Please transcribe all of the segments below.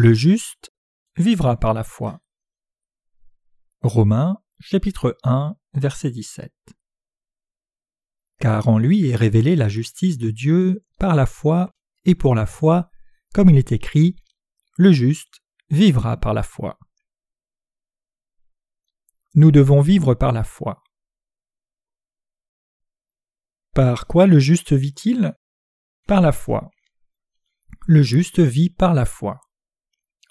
Le juste vivra par la foi. Romains chapitre 1 verset 17 Car en lui est révélée la justice de Dieu par la foi et pour la foi, comme il est écrit, le juste vivra par la foi. Nous devons vivre par la foi. Par quoi le juste vit-il? Par la foi. Le juste vit par la foi.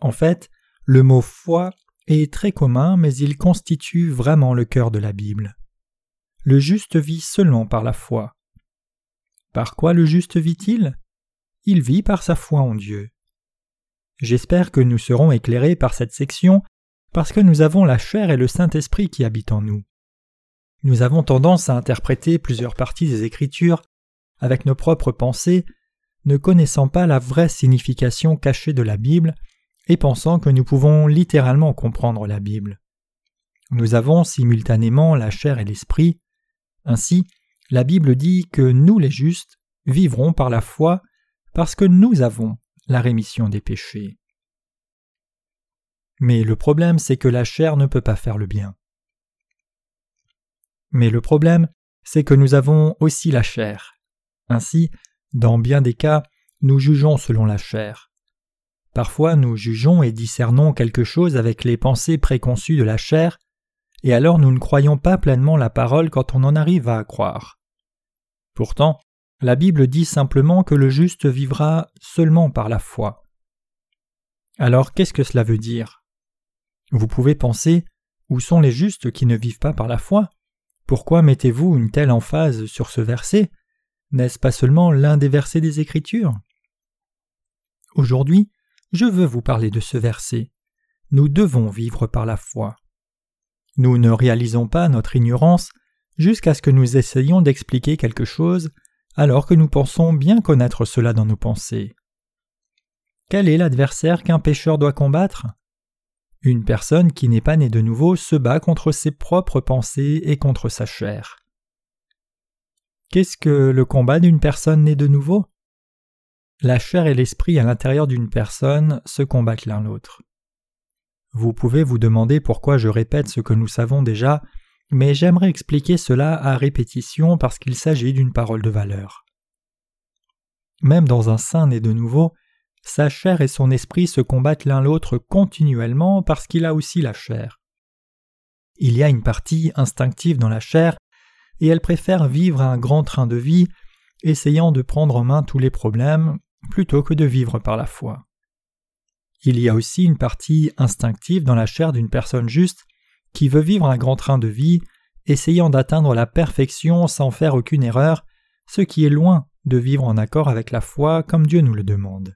En fait, le mot foi est très commun, mais il constitue vraiment le cœur de la Bible. Le juste vit seulement par la foi. Par quoi le juste vit-il? Il vit par sa foi en Dieu. J'espère que nous serons éclairés par cette section parce que nous avons la chair et le Saint-Esprit qui habitent en nous. Nous avons tendance à interpréter plusieurs parties des Écritures avec nos propres pensées, ne connaissant pas la vraie signification cachée de la Bible et pensant que nous pouvons littéralement comprendre la Bible. Nous avons simultanément la chair et l'esprit. Ainsi, la Bible dit que nous les justes vivrons par la foi parce que nous avons la rémission des péchés. Mais le problème, c'est que la chair ne peut pas faire le bien. Mais le problème, c'est que nous avons aussi la chair. Ainsi, dans bien des cas, nous jugeons selon la chair. Parfois nous jugeons et discernons quelque chose avec les pensées préconçues de la chair, et alors nous ne croyons pas pleinement la parole quand on en arrive à croire. Pourtant, la Bible dit simplement que le juste vivra seulement par la foi. Alors qu'est-ce que cela veut dire? Vous pouvez penser où sont les justes qui ne vivent pas par la foi? Pourquoi mettez-vous une telle emphase sur ce verset? N'est-ce pas seulement l'un des versets des Écritures? Aujourd'hui, je veux vous parler de ce verset. Nous devons vivre par la foi. Nous ne réalisons pas notre ignorance jusqu'à ce que nous essayions d'expliquer quelque chose alors que nous pensons bien connaître cela dans nos pensées. Quel est l'adversaire qu'un pécheur doit combattre? Une personne qui n'est pas née de nouveau se bat contre ses propres pensées et contre sa chair. Qu'est-ce que le combat d'une personne née de nouveau? La chair et l'esprit à l'intérieur d'une personne se combattent l'un l'autre. Vous pouvez vous demander pourquoi je répète ce que nous savons déjà, mais j'aimerais expliquer cela à répétition parce qu'il s'agit d'une parole de valeur. Même dans un saint né de nouveau, sa chair et son esprit se combattent l'un l'autre continuellement parce qu'il a aussi la chair. Il y a une partie instinctive dans la chair, et elle préfère vivre un grand train de vie, essayant de prendre en main tous les problèmes, plutôt que de vivre par la foi. Il y a aussi une partie instinctive dans la chair d'une personne juste qui veut vivre un grand train de vie, essayant d'atteindre la perfection sans faire aucune erreur, ce qui est loin de vivre en accord avec la foi comme Dieu nous le demande.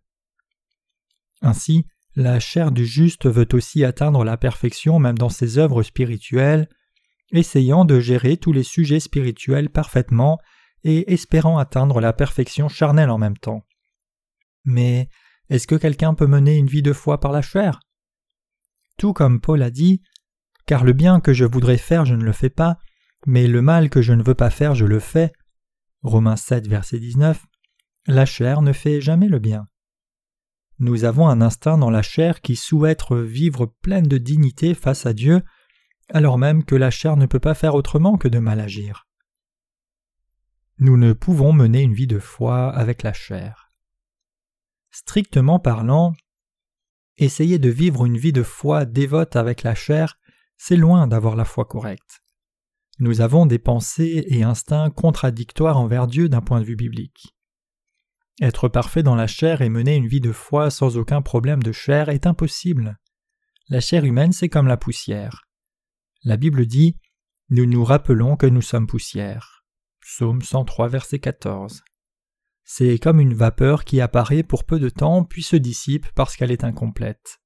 Ainsi, la chair du juste veut aussi atteindre la perfection même dans ses œuvres spirituelles, essayant de gérer tous les sujets spirituels parfaitement et espérant atteindre la perfection charnelle en même temps. Mais est-ce que quelqu'un peut mener une vie de foi par la chair? Tout comme Paul a dit Car le bien que je voudrais faire, je ne le fais pas, mais le mal que je ne veux pas faire, je le fais. Romains 7, verset 19. La chair ne fait jamais le bien. Nous avons un instinct dans la chair qui souhaite vivre pleine de dignité face à Dieu, alors même que la chair ne peut pas faire autrement que de mal agir. Nous ne pouvons mener une vie de foi avec la chair. Strictement parlant, essayer de vivre une vie de foi dévote avec la chair, c'est loin d'avoir la foi correcte. Nous avons des pensées et instincts contradictoires envers Dieu d'un point de vue biblique. Être parfait dans la chair et mener une vie de foi sans aucun problème de chair est impossible. La chair humaine, c'est comme la poussière. La Bible dit Nous nous rappelons que nous sommes poussière. Psaume 103, verset 14. C'est comme une vapeur qui apparaît pour peu de temps puis se dissipe parce qu'elle est incomplète.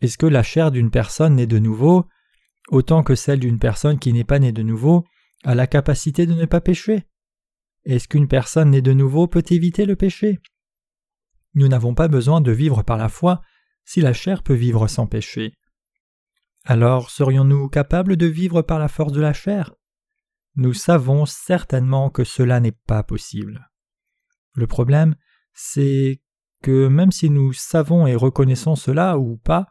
Est-ce que la chair d'une personne née de nouveau, autant que celle d'une personne qui n'est pas née de nouveau, a la capacité de ne pas pécher? Est-ce qu'une personne née de nouveau peut éviter le péché? Nous n'avons pas besoin de vivre par la foi si la chair peut vivre sans péché. Alors serions-nous capables de vivre par la force de la chair? Nous savons certainement que cela n'est pas possible. Le problème, c'est que même si nous savons et reconnaissons cela ou pas,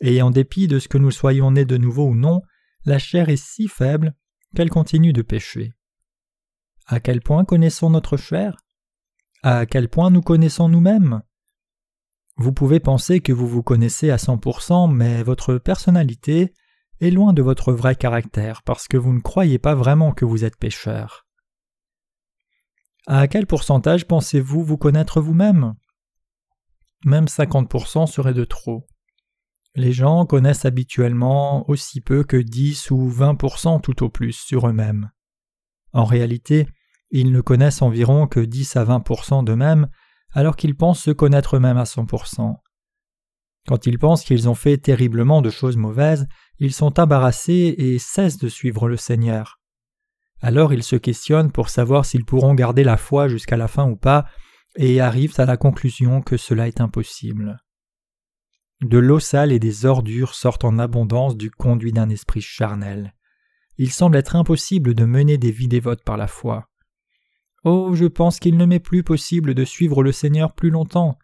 et en dépit de ce que nous soyons nés de nouveau ou non, la chair est si faible qu'elle continue de pécher. À quel point connaissons notre chair? À quel point nous connaissons nous-mêmes? Vous pouvez penser que vous vous connaissez à 100%, mais votre personnalité est loin de votre vrai caractère parce que vous ne croyez pas vraiment que vous êtes pécheur. À quel pourcentage pensez-vous vous connaître vous-même? Même 50% serait de trop. Les gens connaissent habituellement aussi peu que 10 ou 20% tout au plus sur eux-mêmes. En réalité, ils ne connaissent environ que 10 à 20% d'eux-mêmes alors qu'ils pensent se connaître eux-mêmes à 100%. Quand ils pensent qu'ils ont fait terriblement de choses mauvaises, ils sont embarrassés et cessent de suivre le Seigneur. Alors ils se questionnent pour savoir s'ils pourront garder la foi jusqu'à la fin ou pas, et arrivent à la conclusion que cela est impossible. De l'eau sale et des ordures sortent en abondance du conduit d'un esprit charnel. Il semble être impossible de mener des vies dévotes par la foi. Oh, je pense qu'il ne m'est plus possible de suivre le Seigneur plus longtemps.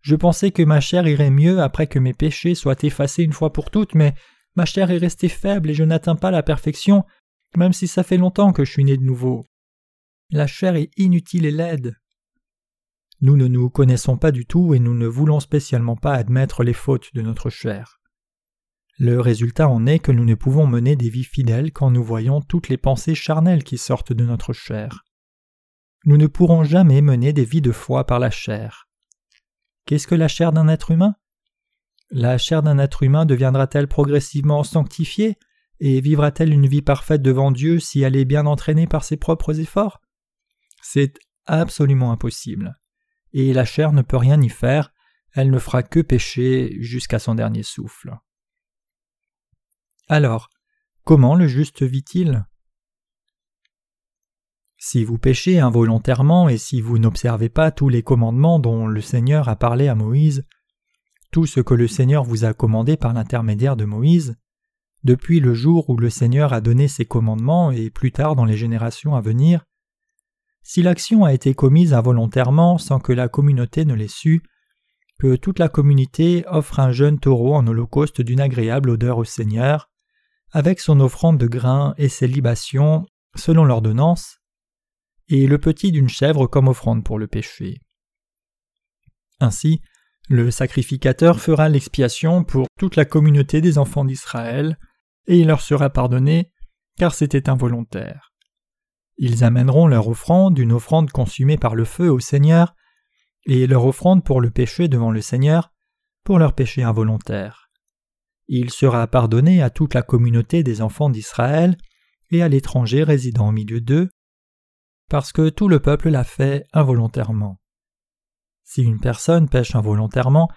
Je pensais que ma chair irait mieux après que mes péchés soient effacés une fois pour toutes, mais ma chair est restée faible et je n'atteins pas la perfection, même si ça fait longtemps que je suis né de nouveau. La chair est inutile et laide. Nous ne nous connaissons pas du tout et nous ne voulons spécialement pas admettre les fautes de notre chair. Le résultat en est que nous ne pouvons mener des vies fidèles quand nous voyons toutes les pensées charnelles qui sortent de notre chair. Nous ne pourrons jamais mener des vies de foi par la chair. Qu'est-ce que la chair d'un être humain? La chair d'un être humain deviendra-t-elle progressivement sanctifiée? Et vivra-t-elle une vie parfaite devant Dieu si elle est bien entraînée par ses propres efforts? C'est absolument impossible. Et la chair ne peut rien y faire, elle ne fera que pécher jusqu'à son dernier souffle. Alors, comment le juste vit-il? Si vous péchez involontairement et si vous n'observez pas tous les commandements dont le Seigneur a parlé à Moïse, tout ce que le Seigneur vous a commandé par l'intermédiaire de Moïse, depuis le jour où le Seigneur a donné ses commandements et plus tard dans les générations à venir, si l'action a été commise involontairement sans que la communauté ne l'ait su, que toute la communauté offre un jeune taureau en holocauste d'une agréable odeur au Seigneur, avec son offrande de grains et ses libations, selon l'ordonnance, et le petit d'une chèvre comme offrande pour le péché. Ainsi, le sacrificateur fera l'expiation pour toute la communauté des enfants d'Israël, et il leur sera pardonné, car c'était involontaire. Ils amèneront leur offrande, une offrande consumée par le feu au Seigneur, et leur offrande pour le péché devant le Seigneur, pour leur péché involontaire. Il sera pardonné à toute la communauté des enfants d'Israël et à l'étranger résidant au milieu d'eux, parce que tout le peuple l'a fait involontairement. Si une personne pêche involontairement,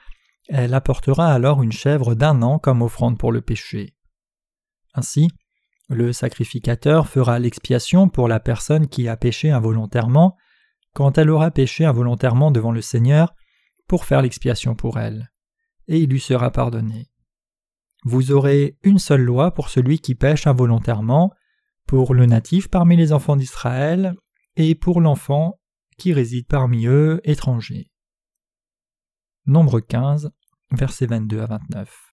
elle apportera alors une chèvre d'un an comme offrande pour le péché. Ainsi, le sacrificateur fera l'expiation pour la personne qui a péché involontairement quand elle aura péché involontairement devant le Seigneur pour faire l'expiation pour elle, et il lui sera pardonné. Vous aurez une seule loi pour celui qui pêche involontairement, pour le natif parmi les enfants d'Israël, et pour l'enfant qui réside parmi eux étranger. Nombre 15, versets 22 à 29.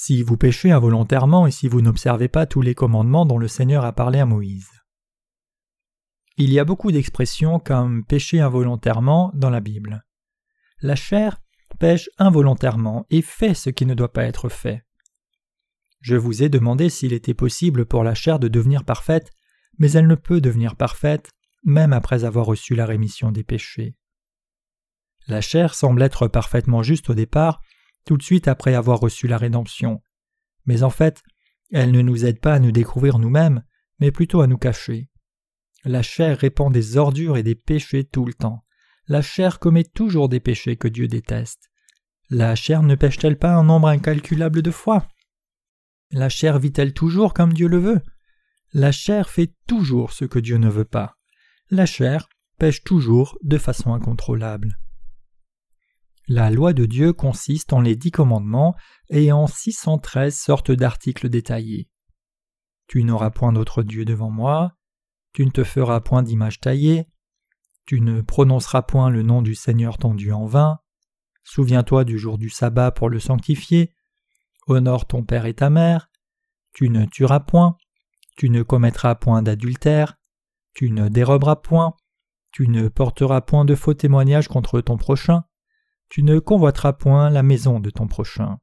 Si vous péchez involontairement et si vous n'observez pas tous les commandements dont le Seigneur a parlé à Moïse. Il y a beaucoup d'expressions comme pécher involontairement dans la Bible. La chair pêche involontairement et fait ce qui ne doit pas être fait. Je vous ai demandé s'il était possible pour la chair de devenir parfaite, mais elle ne peut devenir parfaite même après avoir reçu la rémission des péchés. La chair semble être parfaitement juste au départ, tout de suite après avoir reçu la rédemption. Mais en fait, elle ne nous aide pas à nous découvrir nous-mêmes, mais plutôt à nous cacher. La chair répand des ordures et des péchés tout le temps. La chair commet toujours des péchés que Dieu déteste. La chair ne pêche-t-elle pas un nombre incalculable de fois? La chair vit-elle toujours comme Dieu le veut? La chair fait toujours ce que Dieu ne veut pas. La chair pêche toujours de façon incontrôlable. La loi de Dieu consiste en les dix commandements et en 613 sortes d'articles détaillés. Tu n'auras point d'autre Dieu devant moi, tu ne te feras point d'image taillée, Tu ne prononceras point le nom du Seigneur ton Dieu en vain. Souviens-toi du jour du sabbat pour le sanctifier. Honore ton père et ta mère. Tu ne tueras point. Tu ne commettras point d'adultère. Tu ne déroberas point. Tu ne porteras point de faux témoignages contre ton prochain. Tu ne convoiteras point la maison de ton prochain.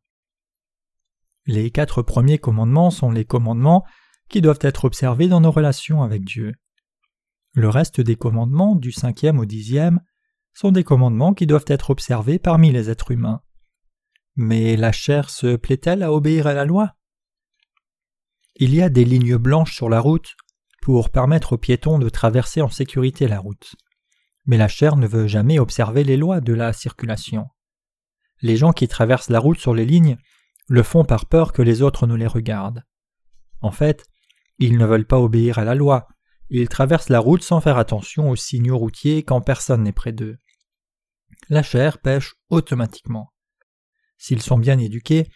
Les quatre premiers commandements sont les commandements qui doivent être observés dans nos relations avec Dieu. Le reste des commandements, du cinquième au dixième, sont des commandements qui doivent être observés parmi les êtres humains. Mais la chair se plaît-elle à obéir à la loi? Il y a des lignes blanches sur la route pour permettre aux piétons de traverser en sécurité la route. Mais la chair ne veut jamais observer les lois de la circulation. Les gens qui traversent la route sur les lignes le font par peur que les autres ne les regardent. En fait, ils ne veulent pas obéir à la loi, ils traversent la route sans faire attention aux signaux routiers quand personne n'est près d'eux. La chair pêche automatiquement. S'ils sont bien éduqués,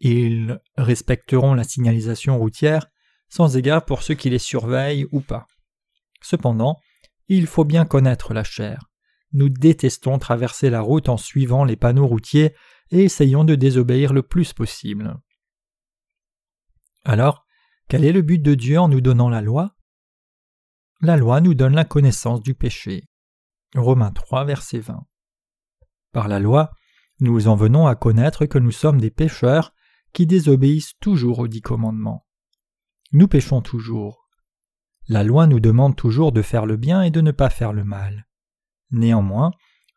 ils respecteront la signalisation routière sans égard pour ceux qui les surveillent ou pas. Cependant, il faut bien connaître la chair. Nous détestons traverser la route en suivant les panneaux routiers et essayons de désobéir le plus possible. Alors, quel est le but de Dieu en nous donnant la loi? La loi nous donne la connaissance du péché. Romains 3, verset 20. Par la loi, nous en venons à connaître que nous sommes des pécheurs qui désobéissent toujours aux dix commandements. Nous péchons toujours. La loi nous demande toujours de faire le bien et de ne pas faire le mal. Néanmoins,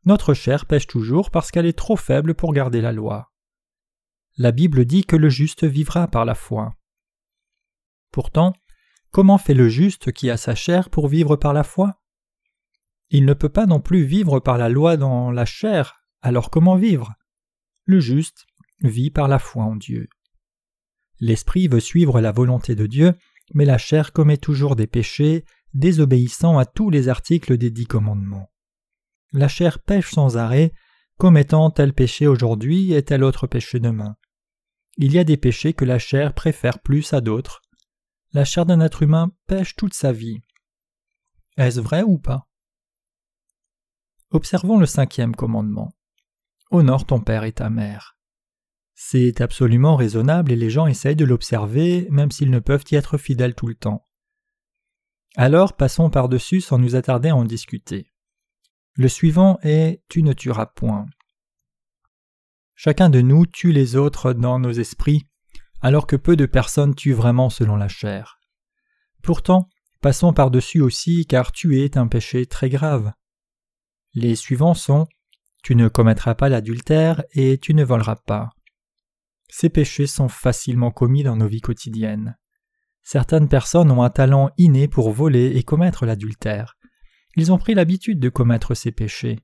notre chair pêche toujours parce qu'elle est trop faible pour garder la loi. La Bible dit que le juste vivra par la foi. Pourtant, comment fait le juste qui a sa chair pour vivre par la foi? Il ne peut pas non plus vivre par la loi dans la chair, alors comment vivre? Le juste vit par la foi en Dieu. L'esprit veut suivre la volonté de Dieu, mais la chair commet toujours des péchés, désobéissant à tous les articles des dix commandements la chair pêche sans arrêt, commettant tel péché aujourd'hui et tel autre péché demain. Il y a des péchés que la chair préfère plus à d'autres. La chair d'un être humain pêche toute sa vie. Est-ce vrai ou pas? Observons le cinquième commandement. Honore ton père et ta mère. C'est absolument raisonnable et les gens essayent de l'observer même s'ils ne peuvent y être fidèles tout le temps. Alors passons par-dessus sans nous attarder à en discuter. Le suivant est Tu ne tueras point. Chacun de nous tue les autres dans nos esprits, alors que peu de personnes tuent vraiment selon la chair. Pourtant, passons par-dessus aussi car tuer est un péché très grave. Les suivants sont Tu ne commettras pas l'adultère et tu ne voleras pas. Ces péchés sont facilement commis dans nos vies quotidiennes. Certaines personnes ont un talent inné pour voler et commettre l'adultère. Ils ont pris l'habitude de commettre ces péchés.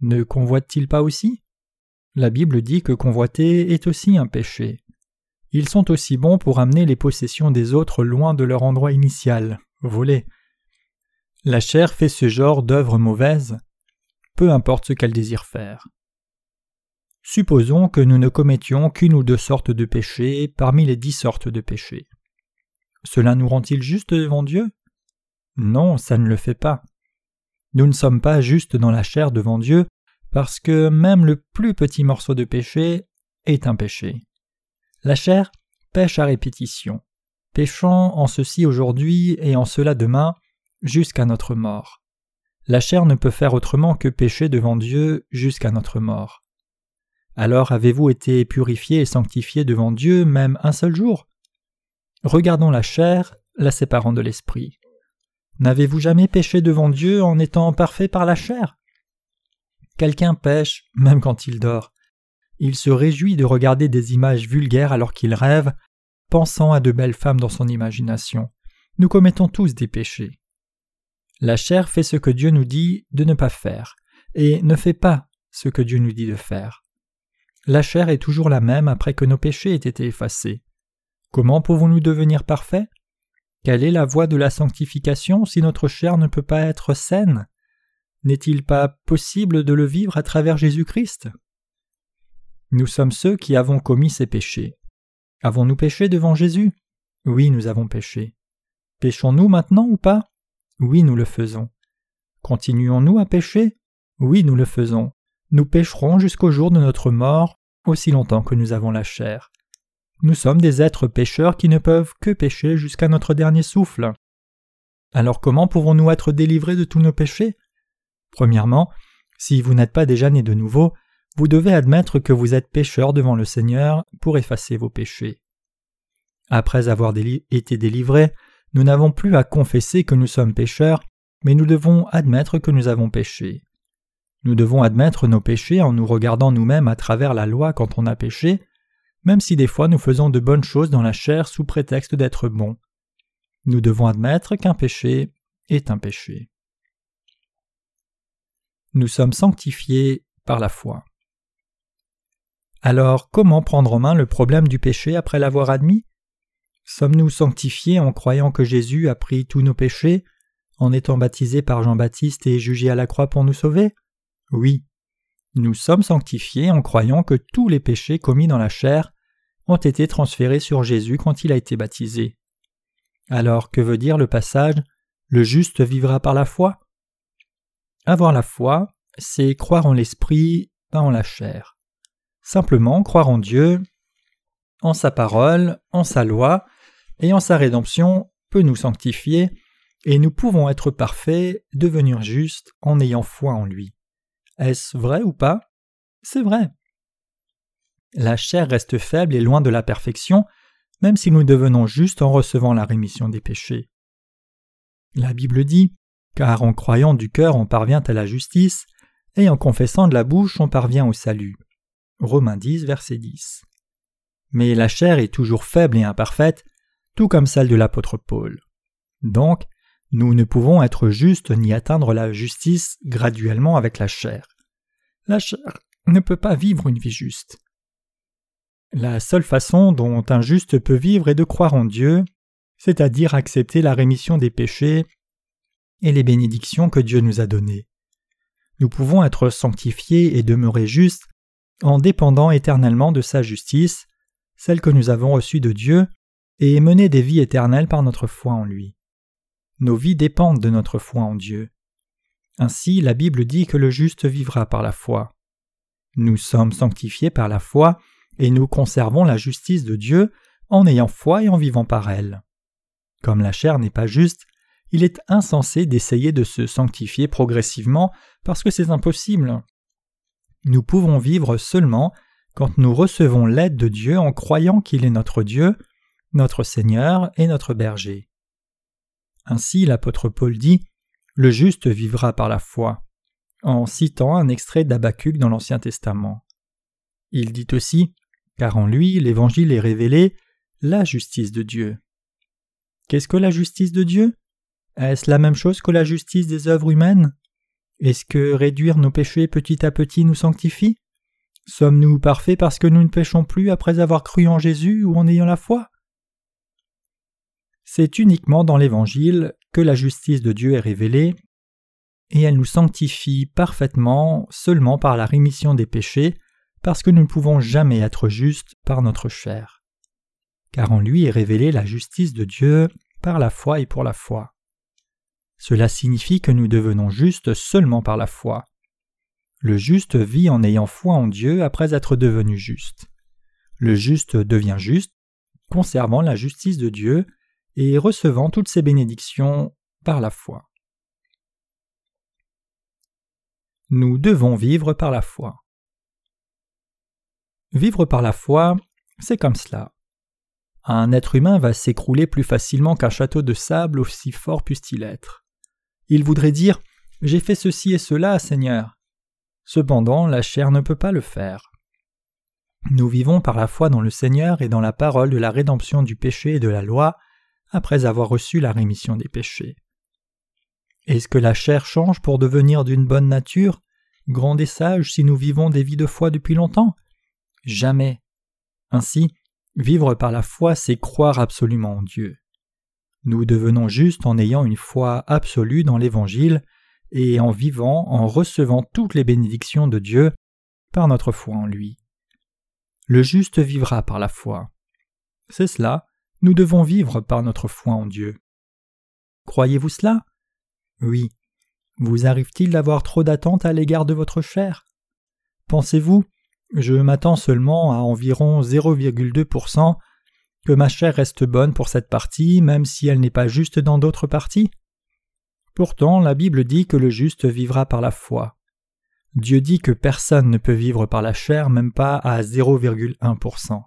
Ne convoitent-ils pas aussi? La Bible dit que convoiter est aussi un péché. Ils sont aussi bons pour amener les possessions des autres loin de leur endroit initial, voler. La chair fait ce genre d'œuvres mauvaises, peu importe ce qu'elle désire faire. Supposons que nous ne commettions qu'une ou deux sortes de péchés parmi les dix sortes de péchés. Cela nous rend-il juste devant Dieu? Non, ça ne le fait pas. Nous ne sommes pas justes dans la chair devant Dieu, parce que même le plus petit morceau de péché est un péché. La chair pêche à répétition, péchant en ceci aujourd'hui et en cela demain, jusqu'à notre mort. La chair ne peut faire autrement que pécher devant Dieu jusqu'à notre mort. Alors avez-vous été purifié et sanctifié devant Dieu même un seul jour? Regardons la chair, la séparant de l'esprit. N'avez-vous jamais péché devant Dieu en étant parfait par la chair? Quelqu'un pêche, même quand il dort. Il se réjouit de regarder des images vulgaires alors qu'il rêve, pensant à de belles femmes dans son imagination. Nous commettons tous des péchés. La chair fait ce que Dieu nous dit de ne pas faire, et ne fait pas ce que Dieu nous dit de faire. La chair est toujours la même après que nos péchés aient été effacés. Comment pouvons-nous devenir parfaits? Quelle est la voie de la sanctification si notre chair ne peut pas être saine? N'est-il pas possible de le vivre à travers Jésus-Christ? Nous sommes ceux qui avons commis ces péchés. Avons-nous péché devant Jésus? Oui, nous avons péché. Péchons-nous maintenant ou pas? Oui, nous le faisons. Continuons-nous à pécher? Oui, nous le faisons. Nous pécherons jusqu'au jour de notre mort, aussi longtemps que nous avons la chair. Nous sommes des êtres pécheurs qui ne peuvent que pécher jusqu'à notre dernier souffle. Alors comment pouvons-nous être délivrés de tous nos péchés? Premièrement, si vous n'êtes pas déjà né de nouveau, vous devez admettre que vous êtes pécheur devant le Seigneur pour effacer vos péchés. Après avoir été délivrés, nous n'avons plus à confesser que nous sommes pécheurs, mais nous devons admettre que nous avons péché. Nous devons admettre nos péchés en nous regardant nous-mêmes à travers la loi quand on a péché, même si des fois nous faisons de bonnes choses dans la chair sous prétexte d'être bons. Nous devons admettre qu'un péché est un péché. Nous sommes sanctifiés par la foi. Alors comment prendre en main le problème du péché après l'avoir admis? Sommes-nous sanctifiés en croyant que Jésus a pris tous nos péchés, en étant baptisé par Jean-Baptiste et jugé à la croix pour nous sauver? Oui. Nous sommes sanctifiés en croyant que tous les péchés commis dans la chair ont été transférés sur Jésus quand il a été baptisé. Alors que veut dire le passage Le juste vivra par la foi Avoir la foi, c'est croire en l'esprit, pas en la chair. Simplement croire en Dieu, en sa parole, en sa loi, et en sa rédemption peut nous sanctifier, et nous pouvons être parfaits, devenir justes en ayant foi en lui. Est-ce vrai ou pas? C'est vrai. La chair reste faible et loin de la perfection, même si nous devenons justes en recevant la rémission des péchés. La Bible dit Car en croyant du cœur on parvient à la justice, et en confessant de la bouche on parvient au salut. Romains 10, verset 10. Mais la chair est toujours faible et imparfaite, tout comme celle de l'apôtre Paul. Donc, nous ne pouvons être justes ni atteindre la justice graduellement avec la chair. La chair ne peut pas vivre une vie juste. La seule façon dont un juste peut vivre est de croire en Dieu, c'est-à-dire accepter la rémission des péchés et les bénédictions que Dieu nous a données. Nous pouvons être sanctifiés et demeurer justes en dépendant éternellement de sa justice, celle que nous avons reçue de Dieu, et mener des vies éternelles par notre foi en lui. Nos vies dépendent de notre foi en Dieu. Ainsi, la Bible dit que le juste vivra par la foi. Nous sommes sanctifiés par la foi, et nous conservons la justice de Dieu en ayant foi et en vivant par elle. Comme la chair n'est pas juste, il est insensé d'essayer de se sanctifier progressivement parce que c'est impossible. Nous pouvons vivre seulement quand nous recevons l'aide de Dieu en croyant qu'il est notre Dieu, notre Seigneur et notre berger. Ainsi l'apôtre Paul dit Le juste vivra par la foi, en citant un extrait d'Abacuc dans l'Ancien Testament. Il dit aussi Car en lui l'Évangile est révélé, la justice de Dieu. Qu'est-ce que la justice de Dieu? Est-ce la même chose que la justice des œuvres humaines? Est-ce que réduire nos péchés petit à petit nous sanctifie? Sommes-nous parfaits parce que nous ne péchons plus après avoir cru en Jésus ou en ayant la foi? C'est uniquement dans l'Évangile que la justice de Dieu est révélée, et elle nous sanctifie parfaitement seulement par la rémission des péchés, parce que nous ne pouvons jamais être justes par notre chair. Car en lui est révélée la justice de Dieu par la foi et pour la foi. Cela signifie que nous devenons justes seulement par la foi. Le juste vit en ayant foi en Dieu après être devenu juste. Le juste devient juste, conservant la justice de Dieu et recevant toutes ses bénédictions par la foi. Nous devons vivre par la foi. Vivre par la foi, c'est comme cela. Un être humain va s'écrouler plus facilement qu'un château de sable aussi fort puisse-t-il être. Il voudrait dire J'ai fait ceci et cela, Seigneur. Cependant, la chair ne peut pas le faire. Nous vivons par la foi dans le Seigneur et dans la parole de la rédemption du péché et de la loi, après avoir reçu la rémission des péchés. Est-ce que la chair change pour devenir d'une bonne nature, grande et sage si nous vivons des vies de foi depuis longtemps? Jamais. Ainsi, vivre par la foi, c'est croire absolument en Dieu. Nous devenons justes en ayant une foi absolue dans l'Évangile et en vivant, en recevant toutes les bénédictions de Dieu par notre foi en lui. Le juste vivra par la foi. C'est cela, nous devons vivre par notre foi en Dieu. Croyez-vous cela? Oui. Vous arrive-t-il d'avoir trop d'attentes à l'égard de votre chair? Pensez-vous, je m'attends seulement à environ 0,2% que ma chair reste bonne pour cette partie, même si elle n'est pas juste dans d'autres parties? Pourtant, la Bible dit que le juste vivra par la foi. Dieu dit que personne ne peut vivre par la chair, même pas à 0,1%.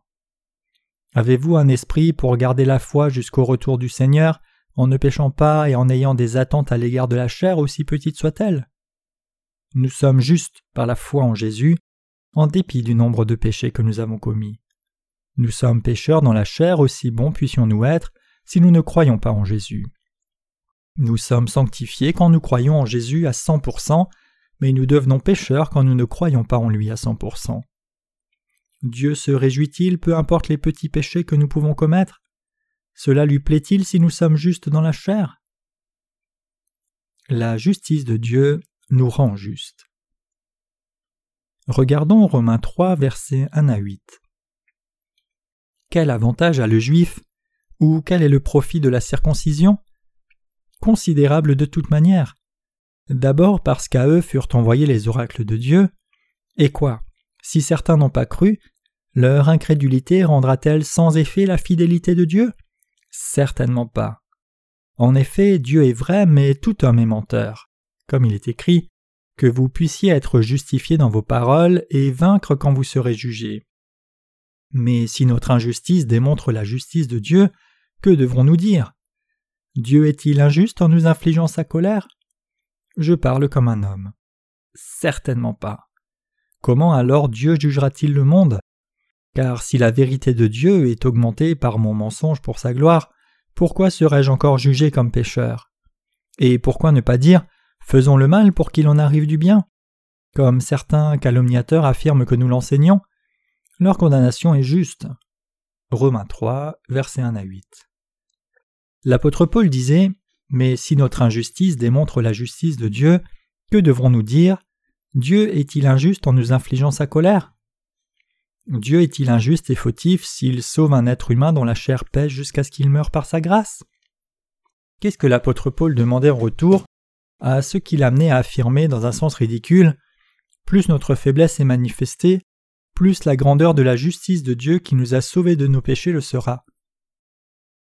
Avez-vous un esprit pour garder la foi jusqu'au retour du Seigneur, en ne péchant pas et en ayant des attentes à l'égard de la chair aussi petites soient-elles? Nous sommes justes par la foi en Jésus, en dépit du nombre de péchés que nous avons commis. Nous sommes pécheurs dans la chair aussi bons puissions-nous être si nous ne croyons pas en Jésus. Nous sommes sanctifiés quand nous croyons en Jésus à 100%, mais nous devenons pécheurs quand nous ne croyons pas en lui à 100%. Dieu se réjouit-il peu importe les petits péchés que nous pouvons commettre? Cela lui plaît-il si nous sommes justes dans la chair? La justice de Dieu nous rend justes. Regardons Romains 3, versets 1 à 8. Quel avantage a le juif Ou quel est le profit de la circoncision? Considérable de toute manière. D'abord parce qu'à eux furent envoyés les oracles de Dieu. Et quoi? Si certains n'ont pas cru, leur incrédulité rendra-t-elle sans effet la fidélité de Dieu? Certainement pas. En effet, Dieu est vrai, mais tout homme est menteur. Comme il est écrit, que vous puissiez être justifiés dans vos paroles et vaincre quand vous serez jugés. Mais si notre injustice démontre la justice de Dieu, que devrons-nous dire? Dieu est-il injuste en nous infligeant sa colère? Je parle comme un homme. Certainement pas. Comment alors Dieu jugera-t-il le monde? Car si la vérité de Dieu est augmentée par mon mensonge pour sa gloire, pourquoi serais-je encore jugé comme pécheur? Et pourquoi ne pas dire Faisons le mal pour qu'il en arrive du bien? Comme certains calomniateurs affirment que nous l'enseignons, leur condamnation est juste. Romains 3, versets 1 à 8. L'apôtre Paul disait mais si notre injustice démontre la justice de Dieu, que devrons-nous dire Dieu est-il injuste en nous infligeant sa colère? Dieu est-il injuste et fautif s'il sauve un être humain dont la chair pèse jusqu'à ce qu'il meure par sa grâce? Qu'est-ce que l'apôtre Paul demandait en retour à ce qui l'amenait à affirmer dans un sens ridicule Plus notre faiblesse est manifestée, plus la grandeur de la justice de Dieu qui nous a sauvés de nos péchés le sera.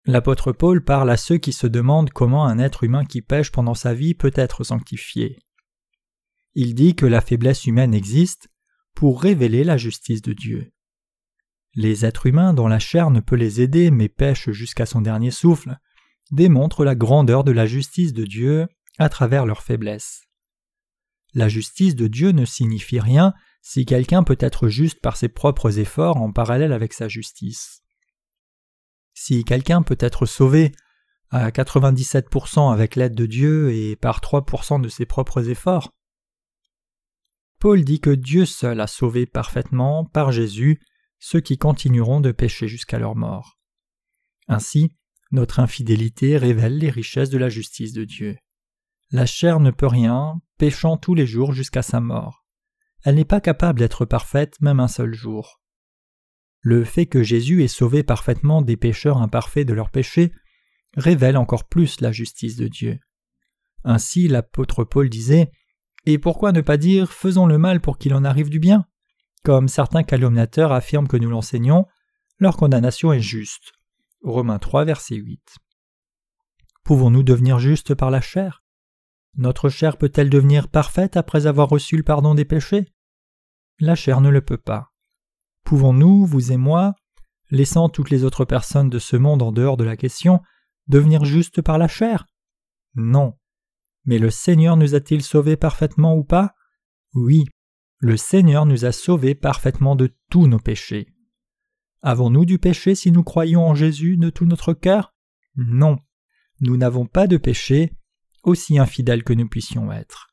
L'apôtre Paul parle à ceux qui se demandent comment un être humain qui pêche pendant sa vie peut être sanctifié. Il dit que la faiblesse humaine existe pour révéler la justice de Dieu. Les êtres humains dont la chair ne peut les aider mais pêchent jusqu'à son dernier souffle démontrent la grandeur de la justice de Dieu à travers leur faiblesse. La justice de Dieu ne signifie rien si quelqu'un peut être juste par ses propres efforts en parallèle avec sa justice. Si quelqu'un peut être sauvé à 97% avec l'aide de Dieu et par 3% de ses propres efforts, Paul dit que Dieu seul a sauvé parfaitement, par Jésus, ceux qui continueront de pécher jusqu'à leur mort. Ainsi, notre infidélité révèle les richesses de la justice de Dieu. La chair ne peut rien, péchant tous les jours jusqu'à sa mort. Elle n'est pas capable d'être parfaite même un seul jour. Le fait que Jésus ait sauvé parfaitement des pécheurs imparfaits de leurs péchés révèle encore plus la justice de Dieu. Ainsi l'apôtre Paul disait Et pourquoi ne pas dire faisons le mal pour qu'il en arrive du bien? Comme certains calomniateurs affirment que nous l'enseignons, leur condamnation est juste. Romains 3, verset 8. Pouvons-nous devenir justes par la chair? Notre chair peut-elle devenir parfaite après avoir reçu le pardon des péchés? La chair ne le peut pas. Pouvons-nous, vous et moi, laissant toutes les autres personnes de ce monde en dehors de la question, devenir justes par la chair? Non. Mais le Seigneur nous a-t-il sauvés parfaitement ou pas? Oui, le Seigneur nous a sauvés parfaitement de tous nos péchés. Avons-nous du péché si nous croyons en Jésus de tout notre cœur? Non. Nous n'avons pas de péché, aussi infidèles que nous puissions être.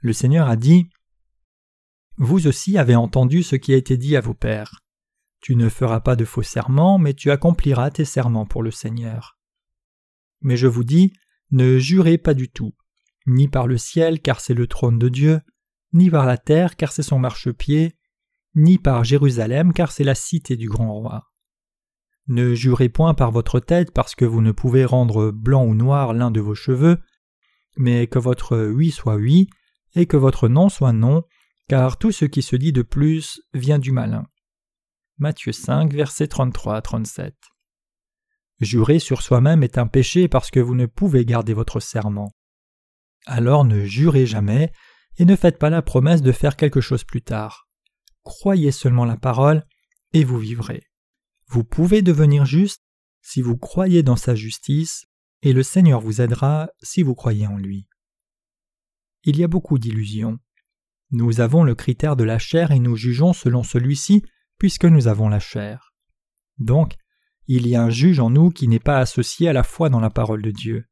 Le Seigneur a dit vous aussi avez entendu ce qui a été dit à vos pères. Tu ne feras pas de faux serments, mais tu accompliras tes serments pour le Seigneur. Mais je vous dis, ne jurez pas du tout, ni par le ciel, car c'est le trône de Dieu, ni par la terre, car c'est son marchepied, ni par Jérusalem, car c'est la cité du grand roi. Ne jurez point par votre tête, parce que vous ne pouvez rendre blanc ou noir l'un de vos cheveux, mais que votre oui soit oui et que votre non soit non, car tout ce qui se dit de plus vient du malin. Matthieu 5, versets 33 à 37. Jurer sur soi-même est un péché parce que vous ne pouvez garder votre serment. Alors ne jurez jamais et ne faites pas la promesse de faire quelque chose plus tard. Croyez seulement la parole et vous vivrez. Vous pouvez devenir juste si vous croyez dans sa justice et le Seigneur vous aidera si vous croyez en lui. Il y a beaucoup d'illusions. Nous avons le critère de la chair et nous jugeons selon celui-ci puisque nous avons la chair. Donc, il y a un juge en nous qui n'est pas associé à la foi dans la parole de Dieu.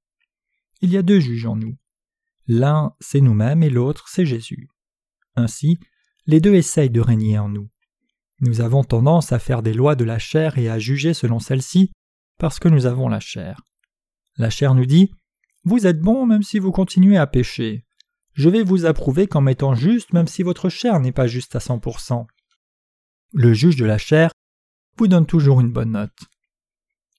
Il y a deux juges en nous. L'un, c'est nous-mêmes et l'autre, c'est Jésus. Ainsi, les deux essayent de régner en nous. Nous avons tendance à faire des lois de la chair et à juger selon celles-ci parce que nous avons la chair. La chair nous dit Vous êtes bon même si vous continuez à pécher. Je vais vous approuver comme étant juste même si votre chair n'est pas juste à 100%. Le juge de la chair vous donne toujours une bonne note.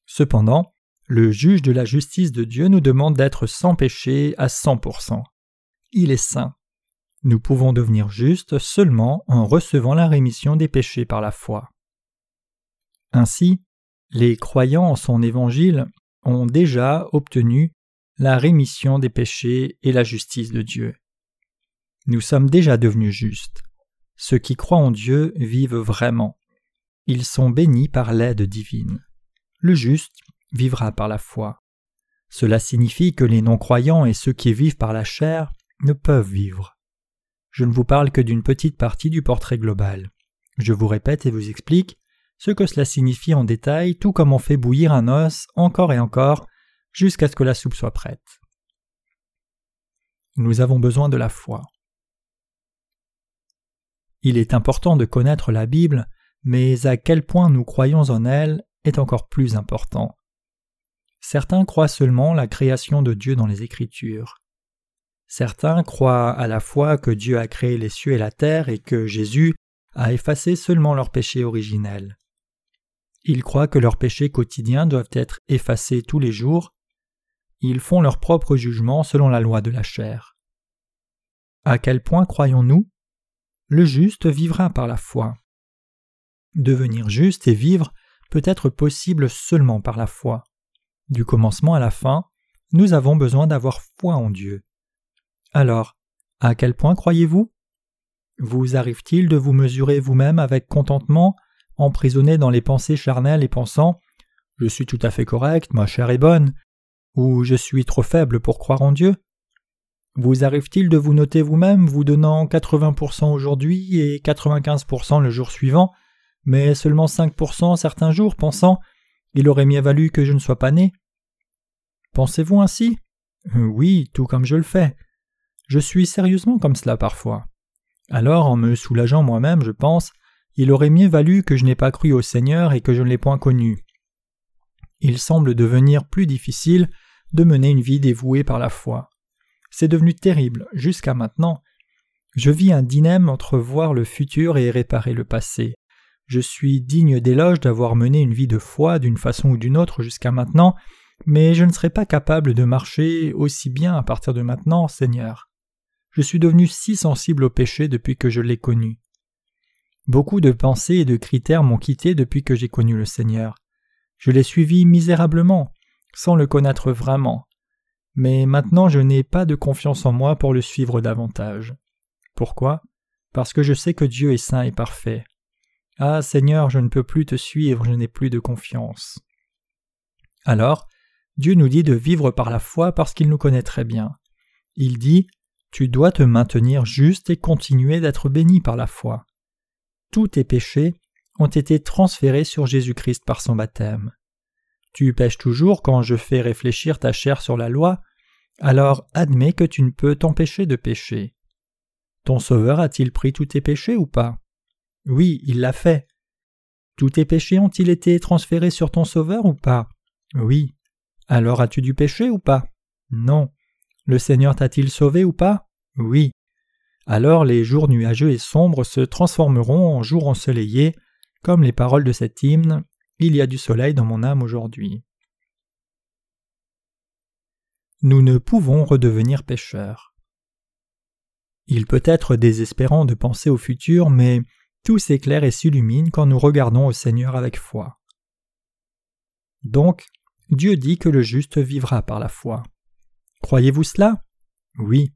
Cependant, le juge de la justice de Dieu nous demande d'être sans péché à 100%. Il est saint. Nous pouvons devenir justes seulement en recevant la rémission des péchés par la foi. Ainsi, les croyants en son évangile ont déjà obtenu la rémission des péchés et la justice de Dieu. Nous sommes déjà devenus justes. Ceux qui croient en Dieu vivent vraiment. Ils sont bénis par l'aide divine. Le juste vivra par la foi. Cela signifie que les non-croyants et ceux qui vivent par la chair ne peuvent vivre. Je ne vous parle que d'une petite partie du portrait global. Je vous répète et vous explique ce que cela signifie en détail, tout comme on fait bouillir un os encore et encore jusqu'à ce que la soupe soit prête. Nous avons besoin de la foi. Il est important de connaître la Bible, mais à quel point nous croyons en elle est encore plus important. Certains croient seulement la création de Dieu dans les Écritures. Certains croient à la fois que Dieu a créé les cieux et la terre et que Jésus a effacé seulement leurs péchés originels. Ils croient que leurs péchés quotidiens doivent être effacés tous les jours. Ils font leur propre jugement selon la loi de la chair. À quel point croyons-nous? Le juste vivra par la foi. Devenir juste et vivre peut être possible seulement par la foi. Du commencement à la fin, nous avons besoin d'avoir foi en Dieu. Alors, à quel point croyez-vous? Vous arrive-t-il de vous mesurer vous-même avec contentement, emprisonné dans les pensées charnelles et pensant Je suis tout à fait correct, ma chair est bonne, ou Je suis trop faible pour croire en Dieu Vous arrive-t-il de vous noter vous-même, vous donnant 80% aujourd'hui et 95% le jour suivant, mais seulement 5% certains jours, pensant il aurait mieux valu que je ne sois pas né. Pensez-vous ainsi? Euh, Oui, tout comme je le fais. Je suis sérieusement comme cela parfois. Alors, en me soulageant moi-même, je pense il aurait mieux valu que je n'ai pas cru au Seigneur et que je ne l'ai point connu. Il semble devenir plus difficile de mener une vie dévouée par la foi. C'est devenu terrible jusqu'à maintenant. Je vis un dilemme entre voir le futur et réparer le passé. Je suis digne d'éloge d'avoir mené une vie de foi d'une façon ou d'une autre jusqu'à maintenant, mais je ne serai pas capable de marcher aussi bien à partir de maintenant, Seigneur. Je suis devenu si sensible au péché depuis que je l'ai connu. Beaucoup de pensées et de critères m'ont quitté depuis que j'ai connu le Seigneur. Je l'ai suivi misérablement, sans le connaître vraiment. Mais maintenant je n'ai pas de confiance en moi pour le suivre davantage. Pourquoi? Parce que je sais que Dieu est saint et parfait. Ah Seigneur, je ne peux plus te suivre, je n'ai plus de confiance. Alors, Dieu nous dit de vivre par la foi parce qu'il nous connaît très bien. Il dit Tu dois te maintenir juste et continuer d'être béni par la foi. Tous tes péchés ont été transférés sur Jésus-Christ par son baptême. Tu pêches toujours quand je fais réfléchir ta chair sur la loi, alors admets que tu ne peux t'empêcher de pécher. Ton Sauveur a-t-il pris tous tes péchés ou pas? Oui, il l'a fait. Tous tes péchés ont-ils été transférés sur ton Sauveur ou pas? Oui. Alors as-tu du péché ou pas? Non. Le Seigneur t'a-t-il sauvé ou pas? Oui. Alors les jours nuageux et sombres se transformeront en jours ensoleillés, comme les paroles de cet hymne Il y a du soleil dans mon âme aujourd'hui. nous ne pouvons redevenir pécheurs. Il peut être désespérant de penser au futur, mais tout s'éclaire et s'illumine quand nous regardons au Seigneur avec foi. Donc, Dieu dit que le juste vivra par la foi. Croyez-vous cela? Oui,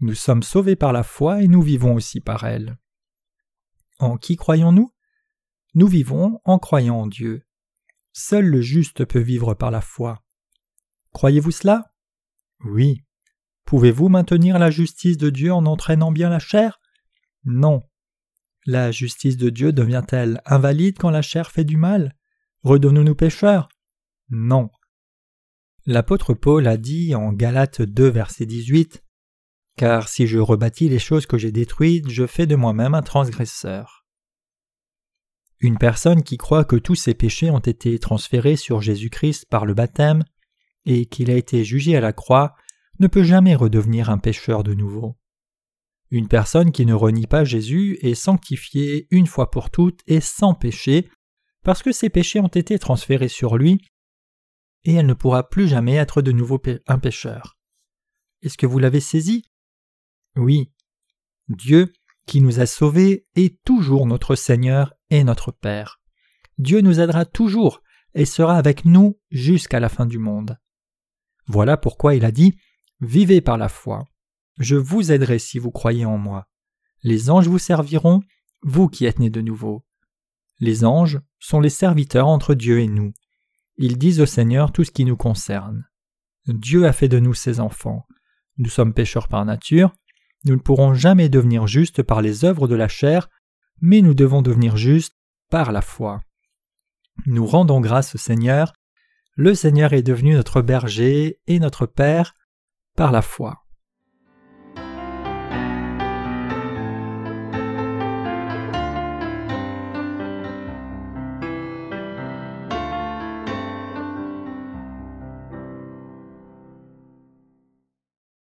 nous sommes sauvés par la foi et nous vivons aussi par elle. En qui croyons-nous? Nous vivons en croyant en Dieu. Seul le juste peut vivre par la foi. Croyez-vous cela? Oui. Pouvez-vous maintenir la justice de Dieu en entraînant bien la chair? Non. La justice de Dieu devient-elle invalide quand la chair fait du mal? Redonnons-nous pécheurs? Non. L'apôtre Paul a dit en Galates 2 verset 18 Car si je rebâtis les choses que j'ai détruites, je fais de moi-même un transgresseur. Une personne qui croit que tous ses péchés ont été transférés sur Jésus-Christ par le baptême et qu'il a été jugé à la croix ne peut jamais redevenir un pécheur de nouveau. Une personne qui ne renie pas Jésus est sanctifiée une fois pour toutes et sans péché, parce que ses péchés ont été transférés sur lui, et elle ne pourra plus jamais être de nouveau un pécheur. Est-ce que vous l'avez saisi? Oui. Dieu, qui nous a sauvés, est toujours notre Seigneur et notre Père. Dieu nous aidera toujours et sera avec nous jusqu'à la fin du monde. Voilà pourquoi il a dit Vivez par la foi. Je vous aiderai si vous croyez en moi. Les anges vous serviront, vous qui êtes nés de nouveau. Les anges sont les serviteurs entre Dieu et nous. Ils disent au Seigneur tout ce qui nous concerne. Dieu a fait de nous ses enfants. Nous sommes pécheurs par nature, nous ne pourrons jamais devenir justes par les œuvres de la chair, mais nous devons devenir justes par la foi. Nous rendons grâce au Seigneur. Le Seigneur est devenu notre berger et notre Père par la foi.